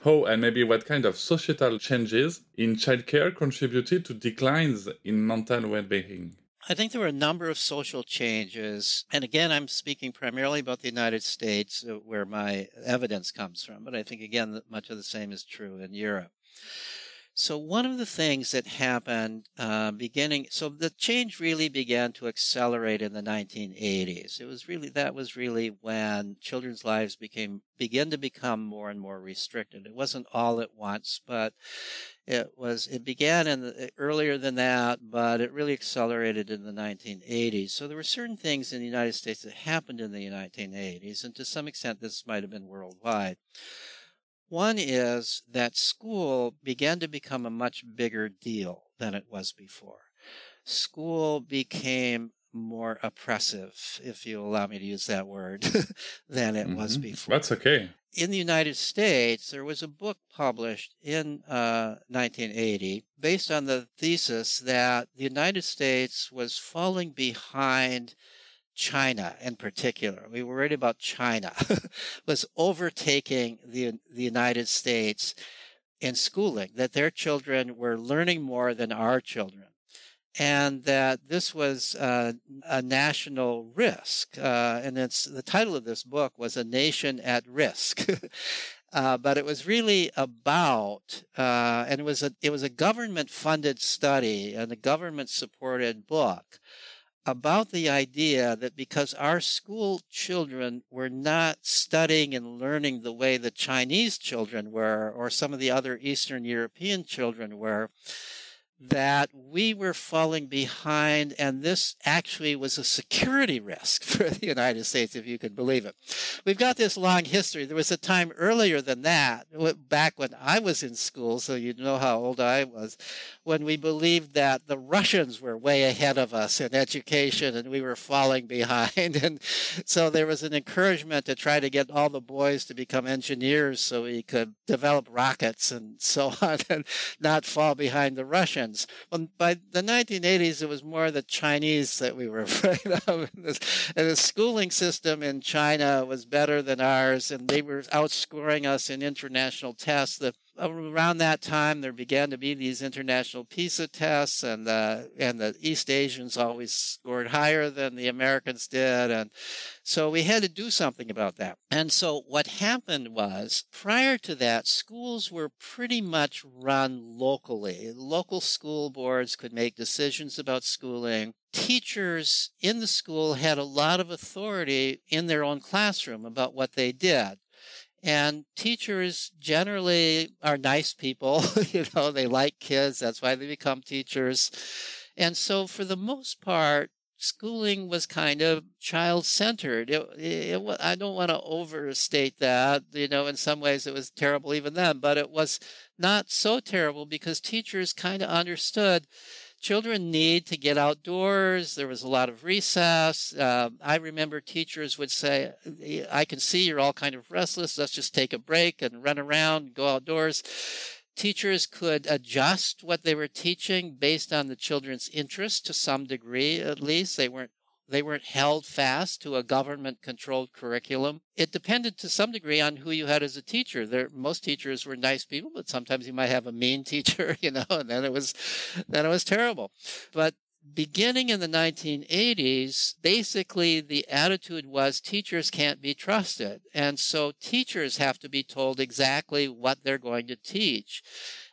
How and maybe what kind of societal changes in childcare contributed to declines in mental well being? I think there were a number of social changes. And again, I'm speaking primarily about the United States, uh, where my evidence comes from. But I think, again, much of the same is true in Europe. So one of the things that happened uh, beginning, so the change really began to accelerate in the 1980s. It was really that was really when children's lives became began to become more and more restricted. It wasn't all at once, but it was it began in the, earlier than that, but it really accelerated in the 1980s. So there were certain things in the United States that happened in the 1980s, and to some extent this might have been worldwide. One is that school began to become a much bigger deal than it was before. School became more oppressive, if you allow me to use that word, than it mm-hmm. was before. That's okay. In the United States, there was a book published in uh, 1980 based on the thesis that the United States was falling behind China in particular, we were worried about China, was overtaking the, the United States in schooling, that their children were learning more than our children. And that this was uh, a national risk. Uh, and it's, the title of this book was A Nation at Risk. Uh, but it was really about, uh, and it was a it was a government funded study and a government supported book about the idea that because our school children were not studying and learning the way the Chinese children were, or some of the other Eastern European children were, that we were falling behind, and this actually was a security risk for the United States, if you could believe it. We've got this long history. There was a time earlier than that, back when I was in school, so you know how old I was, when we believed that the Russians were way ahead of us in education and we were falling behind. And so there was an encouragement to try to get all the boys to become engineers so we could develop rockets and so on and not fall behind the Russians. Well, um, by the 1980s, it was more the Chinese that we were afraid of. And the schooling system in China was better than ours, and they were outscoring us in international tests. The around that time, there began to be these international PISA tests, and the and the East Asians always scored higher than the Americans did, and so we had to do something about that. And so what happened was, prior to that, schools were pretty much run locally. Local school boards could make decisions about schooling. Teachers in the school had a lot of authority in their own classroom about what they did. And teachers generally are nice people. you know, they like kids. That's why they become teachers. And so, for the most part, schooling was kind of child centered. It, it, I don't want to overstate that. You know, in some ways it was terrible even then, but it was not so terrible because teachers kind of understood children need to get outdoors. There was a lot of recess. Uh, I remember teachers would say, I can see you're all kind of restless. Let's just take a break and run around, go outdoors. Teachers could adjust what they were teaching based on the children's interest to some degree, at least. They weren't they weren't held fast to a government controlled curriculum. It depended to some degree on who you had as a teacher. There, most teachers were nice people, but sometimes you might have a mean teacher, you know, and then it was, then it was terrible. But beginning in the 1980s, basically the attitude was teachers can't be trusted. And so teachers have to be told exactly what they're going to teach.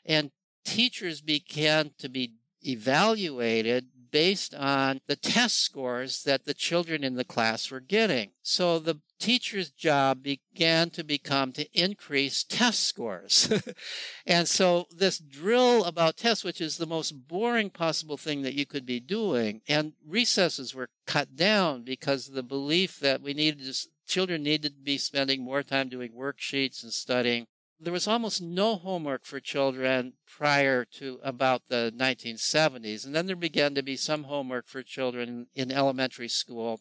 And teachers began to be evaluated based on the test scores that the children in the class were getting. So the teacher's job began to become to increase test scores. and so this drill about tests, which is the most boring possible thing that you could be doing, and recesses were cut down because the belief that we needed to, children needed to be spending more time doing worksheets and studying there was almost no homework for children prior to about the 1970s. And then there began to be some homework for children in elementary school.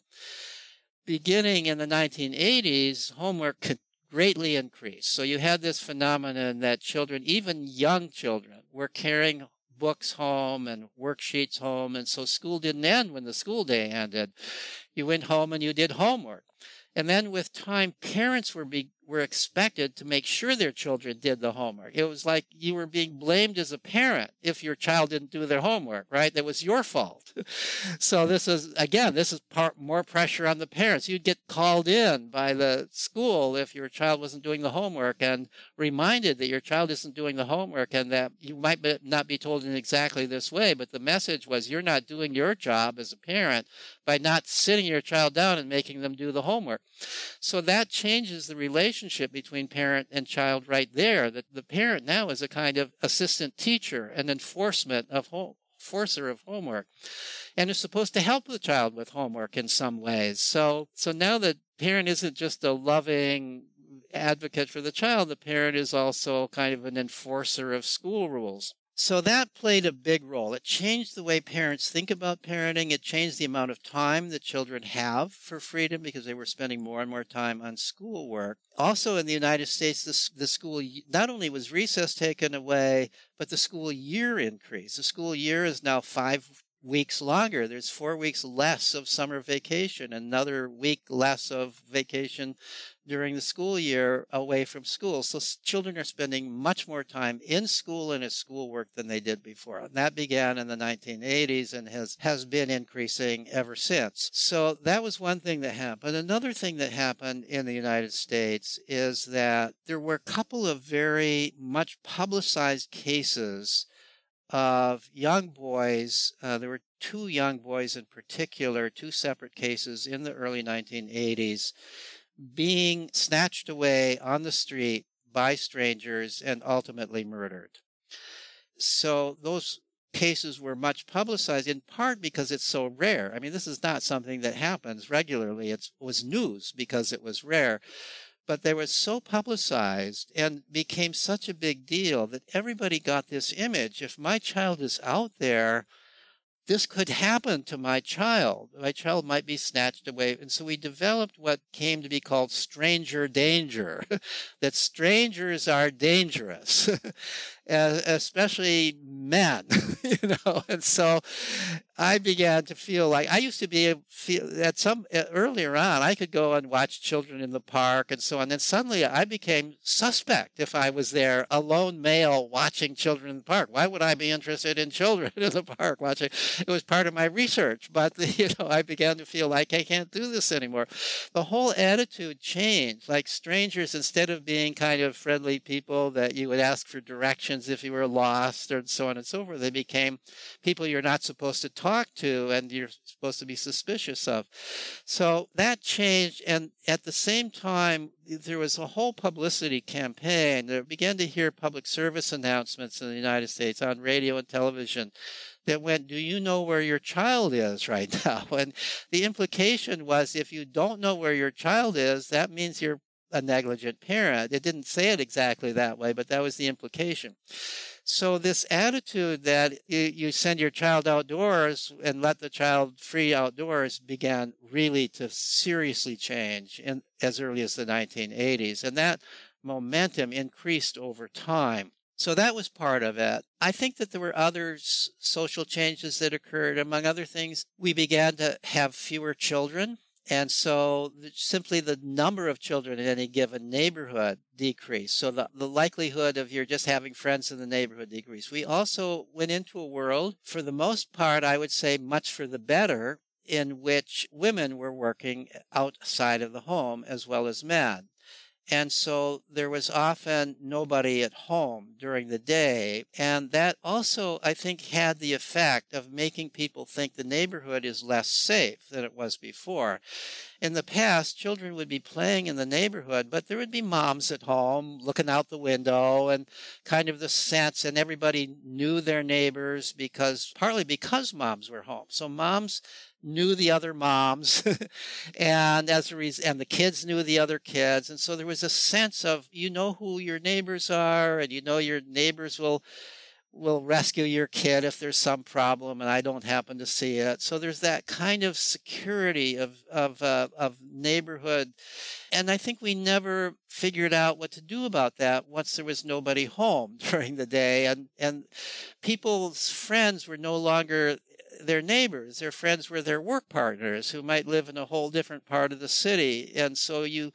Beginning in the 1980s, homework could greatly increase. So you had this phenomenon that children, even young children, were carrying books home and worksheets home. And so school didn't end when the school day ended. You went home and you did homework. And then with time, parents were be, were expected to make sure their children did the homework. It was like you were being blamed as a parent if your child didn't do their homework, right? That was your fault. so this is, again, this is part, more pressure on the parents. You'd get called in by the school if your child wasn't doing the homework and reminded that your child isn't doing the homework and that you might not be told in exactly this way, but the message was you're not doing your job as a parent by not sitting your child down and making them do the homework. So that changes the relationship between parent and child right there. That the parent now is a kind of assistant teacher, an enforcement of home, enforcer of homework, and is supposed to help the child with homework in some ways. So, so now the parent isn't just a loving advocate for the child, the parent is also kind of an enforcer of school rules. So that played a big role. It changed the way parents think about parenting. It changed the amount of time that children have for freedom because they were spending more and more time on schoolwork. Also in the United States, the, the school, not only was recess taken away, but the school year increased. The school year is now five weeks longer. There's four weeks less of summer vacation, another week less of vacation during the school year away from school. So children are spending much more time in school and at schoolwork than they did before. And that began in the 1980s and has, has been increasing ever since. So that was one thing that happened. Another thing that happened in the United States is that there were a couple of very much publicized cases of young boys. Uh, there were two young boys in particular, two separate cases in the early 1980s being snatched away on the street by strangers and ultimately murdered. So those cases were much publicized in part because it's so rare. I mean, this is not something that happens regularly. It was news because it was rare. But they were so publicized and became such a big deal that everybody got this image. If my child is out there, this could happen to my child. My child might be snatched away. And so we developed what came to be called stranger danger, that strangers are dangerous, especially men, you know. And so I began to feel like I used to be feel at some earlier on I could go and watch children in the park and so on. Then suddenly I became suspect if I was there, a lone male watching children in the park. Why would I be interested in children in the park watching? It was part of my research, but you know I began to feel like I can't do this anymore. The whole attitude changed. Like strangers, instead of being kind of friendly people that you would ask for directions if you were lost and so on and so forth, they became people you're not supposed to talk to and you're supposed to be suspicious of. So that changed. And at the same time, there was a whole publicity campaign. There began to hear public service announcements in the United States on radio and television that went, Do you know where your child is right now? And the implication was if you don't know where your child is, that means you're a negligent parent. It didn't say it exactly that way, but that was the implication. So this attitude that you, send your child outdoors and let the child free outdoors began really to seriously change in as early as the 1980s. And that momentum increased over time. So that was part of it. I think that there were other social changes that occurred. Among other things, we began to have fewer children. And so simply the number of children in any given neighborhood decreased. So the, the likelihood of your just having friends in the neighborhood decreased. We also went into a world, for the most part, I would say much for the better, in which women were working outside of the home as well as men. And so there was often nobody at home during the day. And that also, I think, had the effect of making people think the neighborhood is less safe than it was before. In the past, children would be playing in the neighborhood, but there would be moms at home looking out the window and kind of the sense, and everybody knew their neighbors because partly because moms were home. So moms knew the other moms and as a reason and the kids knew the other kids and so there was a sense of you know who your neighbors are and you know your neighbors will will rescue your kid if there's some problem and I don't happen to see it. So there's that kind of security of of uh, of neighborhood, and I think we never figured out what to do about that once there was nobody home during the day, and and people's friends were no longer their neighbors. Their friends were their work partners who might live in a whole different part of the city. And so you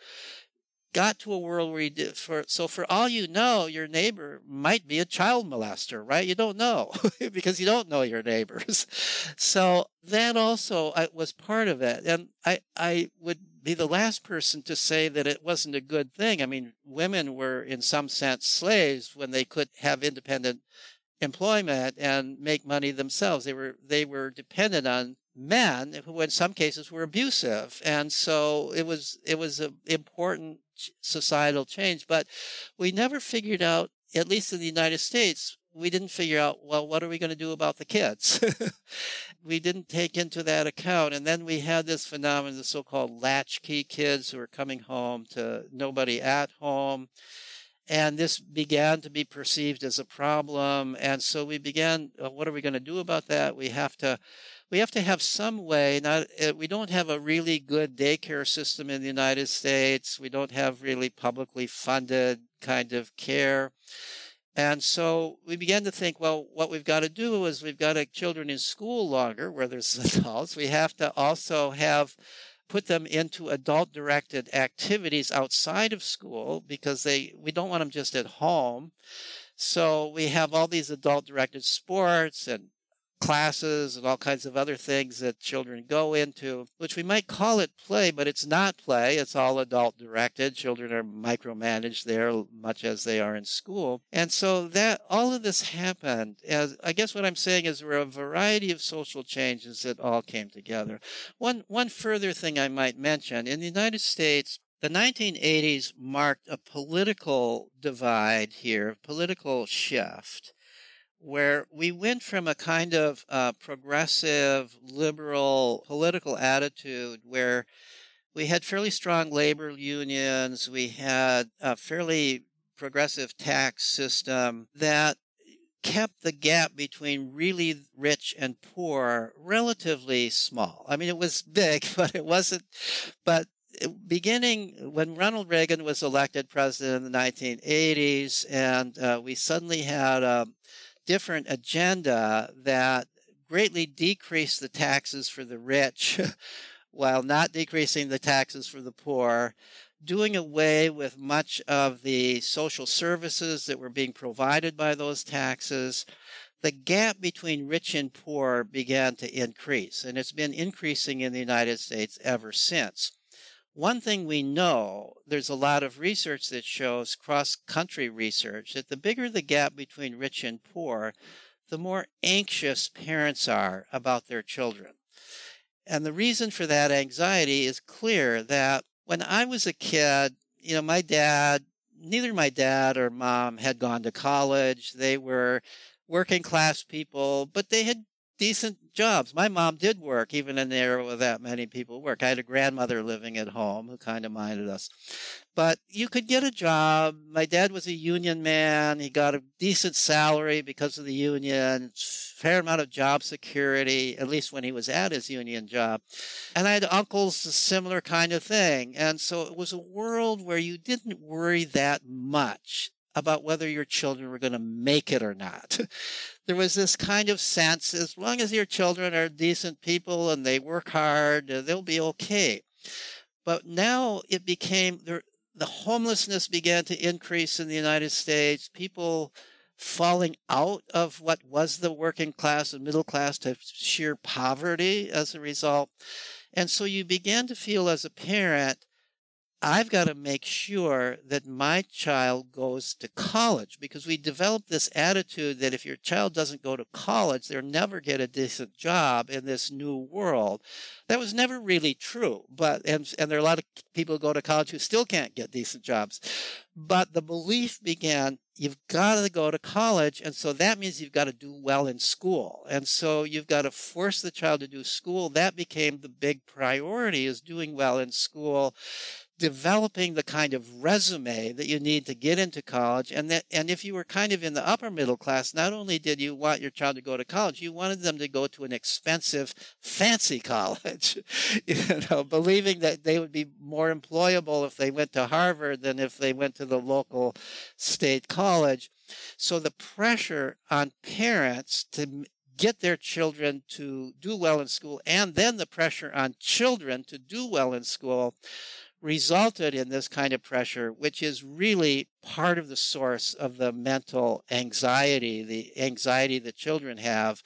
got to a world where you did for so for all you know your neighbor might be a child molester right you don't know because you don't know your neighbors so that also was part of it and i i would be the last person to say that it wasn't a good thing i mean women were in some sense slaves when they could have independent employment and make money themselves. They were they were dependent on men who in some cases were abusive. And so it was it was an important societal change. But we never figured out at least in the united states we didn't figure out well what are we going to do about the kids? We didn't take into that account. And then we had this phenomenon the so-called latchkey kids who are coming home to nobody at home and this began to be perceived as a problem and so we began uh, what are we going to do about that we have to we have to have some way not uh, we don't have a really good daycare system in the united states we don't have really publicly funded kind of care and so we began to think, well, what we've got to do is we've got to children in school longer, where there's adults. We have to also have put them into adult directed activities outside of school because they we don't want them just at home. So we have all these adult directed sports and classes and all kinds of other things that children go into, which we might call it play, but it's not play. It's all adult directed. Children are micromanaged there much as they are in school. And so that all of this happened as I guess what I'm saying is there were a variety of social changes that all came together. One one further thing I might mention, in the United States, the 1980s marked a political divide here, political shift where we went from a kind of uh, progressive, liberal political attitude where we had fairly strong labor unions, we had a fairly progressive tax system that kept the gap between really rich and poor relatively small. I mean, it was big, but it wasn't, but beginning when Ronald Reagan was elected president in the 1980s, and uh, we suddenly had a different agenda that greatly decreased the taxes for the rich while not decreasing the taxes for the poor, doing away with much of the social services that were being provided by those taxes. The gap between rich and poor began to increase, and it's been increasing in the United States ever since. One thing we know, there's a lot of research that shows, cross country research, that the bigger the gap between rich and poor, the more anxious parents are about their children. And the reason for that anxiety is clear that when I was a kid, you know, my dad, neither my dad or mom had gone to college. They were working class people, but they had decent jobs. My mom did work, even in the era where that many people work. I had a grandmother living at home who kind of minded us. But you could get a job. My dad was a union man. He got a decent salary because of the union, fair amount of job security, at least when he was at his union job. And I had uncles, a similar kind of thing. And so it was a world where you didn't worry that much about whether your children were going to make it or not. there was this kind of sense as long as your children are decent people and they work hard, uh, they'll be okay. But now it became the homelessness began to increase in the United States. People falling out of what was the working class and middle class to sheer poverty as a result. And so you began to feel as a parent I've got to make sure that my child goes to college because we developed this attitude that if your child doesn't go to college, they'll never get a decent job in this new world. That was never really true. But and and there are a lot of people who go to college who still can't get decent jobs. But the belief began you've got to go to college and so that means you've got to do well in school and so you've got to force the child to do school that became the big priority is doing well in school developing the kind of resume that you need to get into college and that and if you were kind of in the upper middle class not only did you want your child to go to college you wanted them to go to an expensive fancy college you know believing that they would be more employable if they went to Harvard than if they went to the local state college. So the pressure on parents to get their children to do well in school and then the pressure on children to do well in school resulted in this kind of pressure, which is really part of the source of the mental anxiety, the anxiety that children have,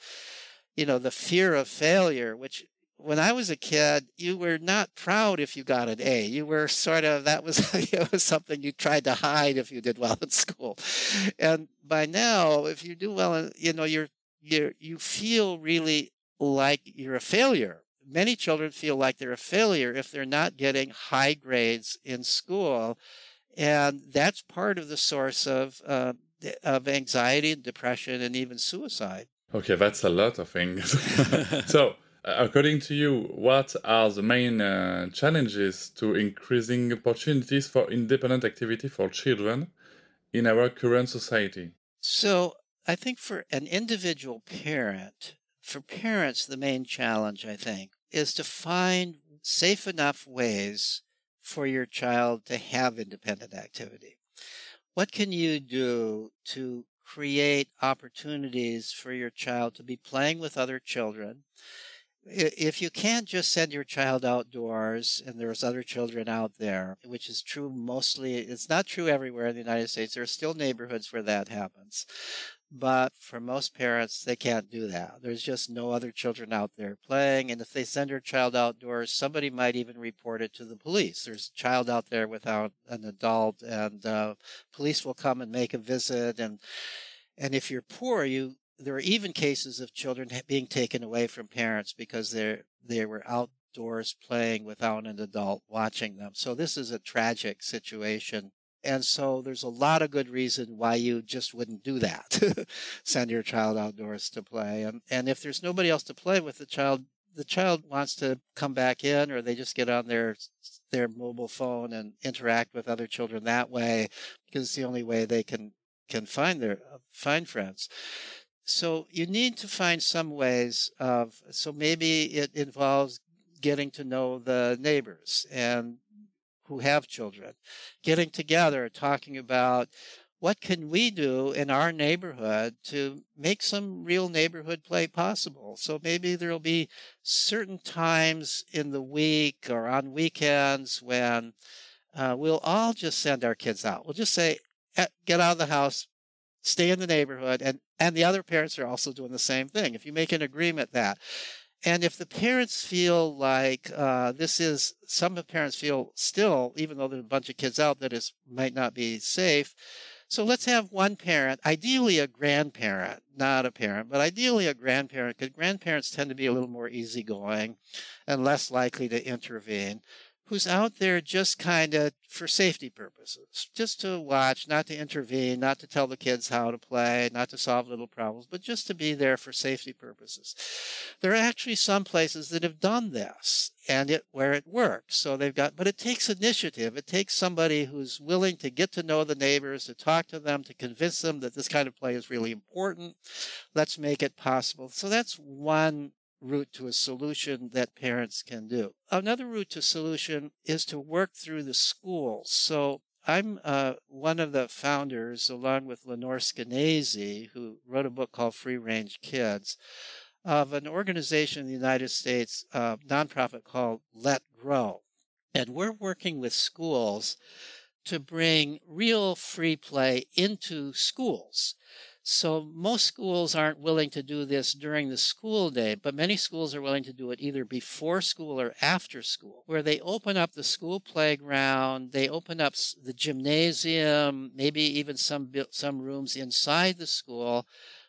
you know, the fear of failure, which when I was a kid, you were not proud if you got an A. You were sort of that was it was something you tried to hide if you did well in school. And by now, if you do well, you know, you're you you feel really like you're a failure many children feel like they're a failure if they're not getting high grades in school. And that's part of the source of, uh, of anxiety and depression and even suicide. Okay, that's a lot of things. so, uh, according to you, what are the main uh, challenges to increasing opportunities for independent activity for children in our current society? So, I think for an individual parent, for parents, the main challenge, I think, is to find safe enough ways for your child to have independent activity. What can you do to create opportunities for your child to be playing with other children? If you can't just send your child outdoors and there's other children out there, which is true mostly, it's not true everywhere in the United States. There are still neighborhoods where that happens. But for most parents, they can't do that. There's just no other children out there playing. And if they send their child outdoors, somebody might even report it to the police. There's a child out there without an adult, and uh, police will come and make a visit. And and if you're poor, you there are even cases of children being taken away from parents because they they were outdoors playing without an adult watching them. So this is a tragic situation And so there's a lot of good reason why you just wouldn't do that. Send your child outdoors to play. And, and if there's nobody else to play with, the child the child wants to come back in or they just get on their their mobile phone and interact with other children that way because it's the only way they can can find their find friends so you need to find some ways of so maybe it involves getting to know the neighbors and who have children getting together talking about what can we do in our neighborhood to make some real neighborhood play possible? So maybe there'll be certain times in the week or on weekends when uh, we'll all just send our kids out. We'll just say, get out of the house, stay in the neighborhood, and and the other parents are also doing the same thing. If you make an agreement that. And if the parents feel like uh, this is, some parents feel still, even though there's a bunch of kids out, that it might not be safe, so let's have one parent, ideally a grandparent, not a parent, but ideally a grandparent, because grandparents tend to be a little more easygoing and less likely to intervene who's out there just kind of for safety purposes, just to watch, not to intervene, not to tell the kids how to play, not to solve little problems, but just to be there for safety purposes. There are actually some places that have done this and it where it works. So they've got, but it takes initiative. It takes somebody who's willing to get to know the neighbors, to talk to them, to convince them that this kind of play is really important. Let's make it possible. So that's one route to a solution that parents can do. Another route to solution is to work through the schools. So I'm uh, one of the founders, along with Lenore Skenazy, who wrote a book called Free Range Kids, of an organization in the United States, a nonprofit called Let Grow. And we're working with schools to bring real free play into schools. So most schools aren't willing to do this during the school day, but many schools are willing to do it either before school or after school, where they open up the school playground, they open up the gymnasium, maybe even some some rooms inside the school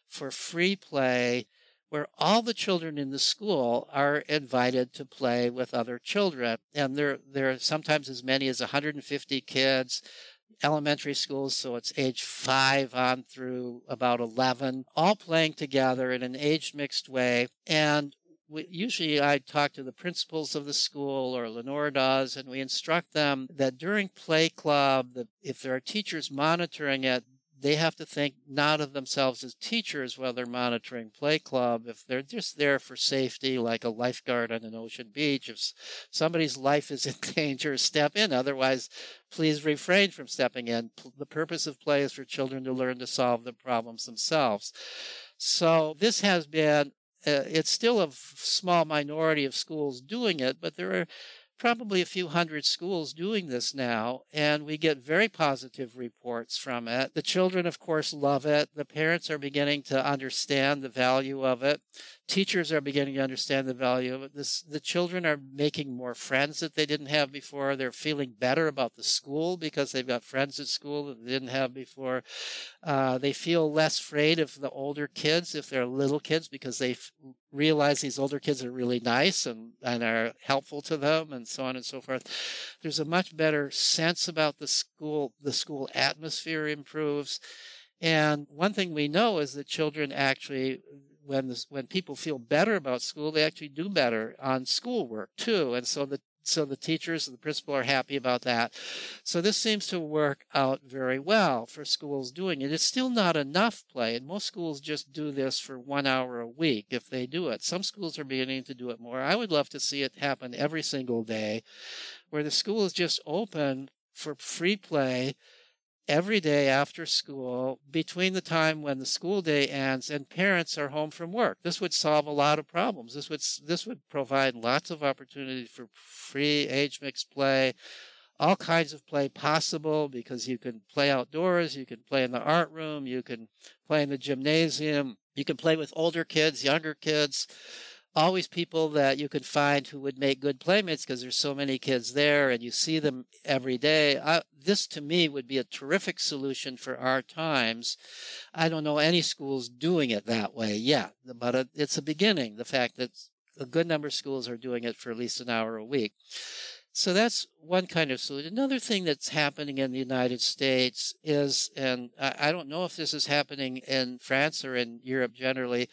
for free play where all the children in the school are invited to play with other children. And there, there are sometimes as many as 150 kids elementary schools, so it's age five on through about 11, all playing together in an age mixed way. And we, usually I talk to the principals of the school or Lenore does, and we instruct them that during play club, that if there are teachers monitoring it, they have to think not of themselves as teachers while they're monitoring play club. If they're just there for safety like a lifeguard on an ocean beach if somebody's life is in danger step in. Otherwise please refrain from stepping in. The purpose of play is for children to learn to solve the problems themselves. So this has been uh, it's still a small minority of schools doing it but there are probably a few hundred schools doing this now, and we get very positive reports from it. The children, of course, love it. The parents are beginning to understand the value of it teachers are beginning to understand the value of it. This, the children are making more friends that they didn't have before. They're feeling better about the school because they've got friends at school that they didn't have before. Uh, they feel less afraid of the older kids if they're little kids because they f- realize these older kids are really nice and, and are helpful to them and so on and so forth. There's a much better sense about the school. The school atmosphere improves. And one thing we know is that children actually when this, when people feel better about school, they actually do better on schoolwork too. And so the so the teachers and the principal are happy about that. So this seems to work out very well for schools doing it. It's still not enough play, and most schools just do this for one hour a week if they do it. Some schools are beginning to do it more. I would love to see it happen every single day, where the school is just open for free play every day after school between the time when the school day ends and parents are home from work. This would solve a lot of problems. This would this would provide lots of opportunity for free age mixed play, all kinds of play possible because you can play outdoors, you can play in the art room, you can play in the gymnasium, you can play with older kids, younger kids always people that you could find who would make good playmates because there's so many kids there and you see them every day. I, this to me would be a terrific solution for our times. I don't know any schools doing it that way yet, but it's a beginning. The fact that a good number of schools are doing it for at least an hour a week. So that's one kind of solution. Another thing that's happening in the United States is, and I don't know if this is happening in France or in Europe generally,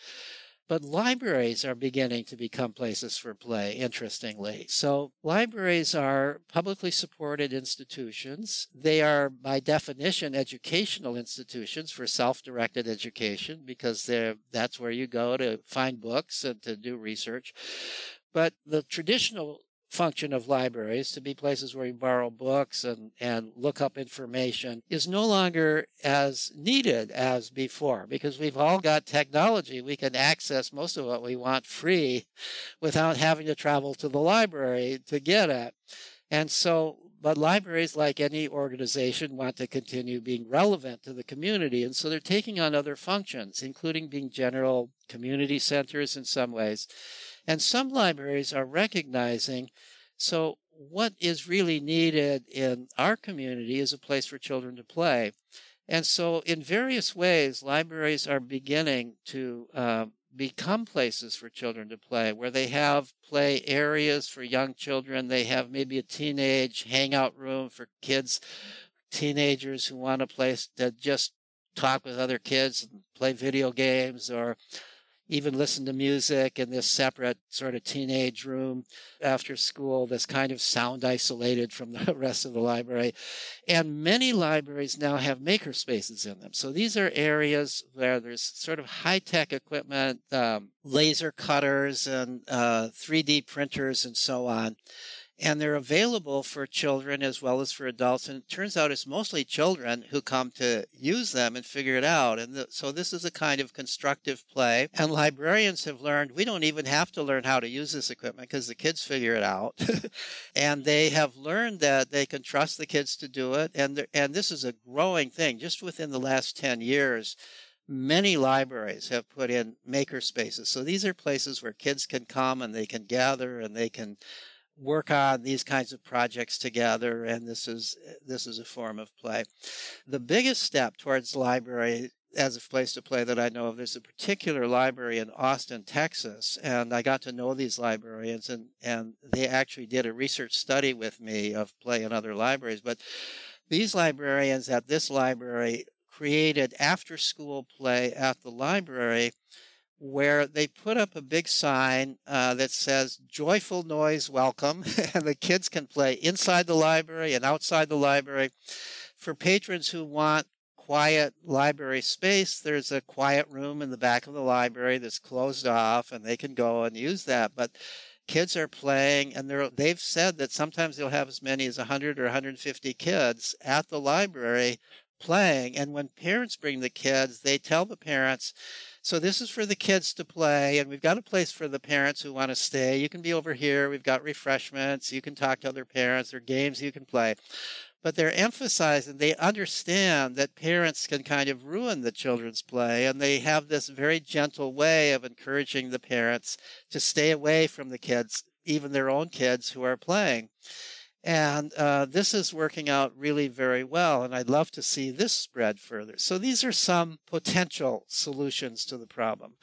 but libraries are beginning to become places for play, interestingly. So, libraries are publicly supported institutions. They are, by definition, educational institutions for self directed education because that's where you go to find books and to do research. But the traditional function of libraries to be places where you borrow books and, and look up information is no longer as needed as before because we've all got technology. We can access most of what we want free without having to travel to the library to get it. And so, but libraries, like any organization, want to continue being relevant to the community. And so they're taking on other functions, including being general community centers in some ways. And some libraries are recognizing so, what is really needed in our community is a place for children to play. And so, in various ways, libraries are beginning to uh, become places for children to play, where they have play areas for young children. They have maybe a teenage hangout room for kids, teenagers who want a place to just talk with other kids and play video games or even listen to music in this separate sort of teenage room after school that's kind of sound isolated from the rest of the library. And many libraries now have maker spaces in them. So these are areas where there's sort of high tech equipment, um, laser cutters and uh, 3D printers and so on and they're available for children as well as for adults. And it turns out it's mostly children who come to use them and figure it out. And the, so this is a kind of constructive play. And librarians have learned we don't even have to learn how to use this equipment because the kids figure it out. and they have learned that they can trust the kids to do it. And, and this is a growing thing just within the last 10 years many libraries have put in maker spaces. So these are places where kids can come and they can gather and they can work on these kinds of projects together and this is this is a form of play the biggest step towards library as a place to play that I know of. There's a particular library in Austin, Texas, and I got to know these librarians, and, and they actually did a research study with me of play in other libraries. But these librarians at this library created after school play at the library where they put up a big sign uh, that says joyful noise welcome. And the kids can play inside the library and outside the library. For patrons who want quiet library space there's a quiet room in the back of the library that's closed off and they can go and use that. But kids are playing and they're, they've said that sometimes they'll have as many as 100 or 150 kids at the library playing. And when parents bring the kids they tell the parents so this is for the kids to play, and we've got a place for the parents who want to stay. You can be over here. We've got refreshments. You can talk to other parents. There are games you can play. But they're emphasizing, they understand that parents can kind of ruin the children's play, and they have this very gentle way of encouraging the parents to stay away from the kids, even their own kids who are playing. And uh, this is working out really very well, and I'd love to see this spread further. So these are some potential solutions to the problem.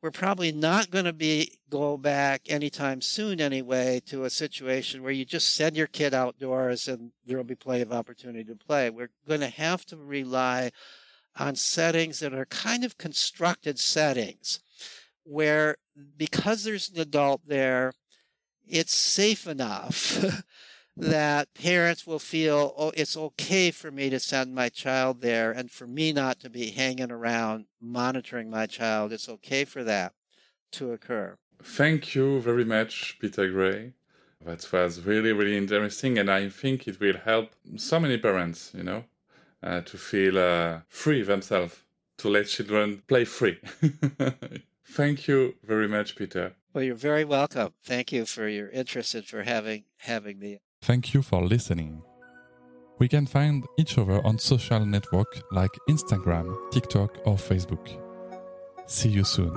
We're probably not going to be go back anytime soon, anyway, to a situation where you just send your kid outdoors and there will be plenty of opportunity to play. We're going to have to rely on settings that are kind of constructed settings, where because there's an adult there, it's safe enough. that parents will feel, oh, it's okay for me to send my child there and for me not to be hanging around monitoring my child. It's okay for that to occur. Thank you very much, Peter Gray. That was really, really interesting. And I think it will help so many parents, you know, uh, to feel uh, free themselves, to let children play free. Thank you very much, Peter. Well, you're very welcome. Thank you for your interest and for having having me. Thank you for listening. We can find each other on social network like Instagram, TikTok, or Facebook. See you soon.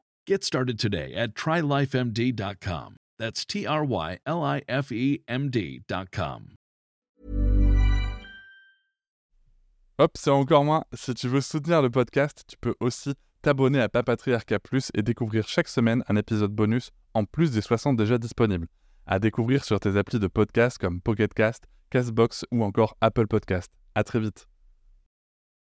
Get started today at trylifemd.com. That's T R Y L I F E M D.com. Hop, c'est encore moins. Si tu veux soutenir le podcast, tu peux aussi t'abonner à Papatriarca Plus et découvrir chaque semaine un épisode bonus en plus des 60 déjà disponibles. À découvrir sur tes applis de podcast comme Pocketcast, Castbox ou encore Apple Podcast. À très vite.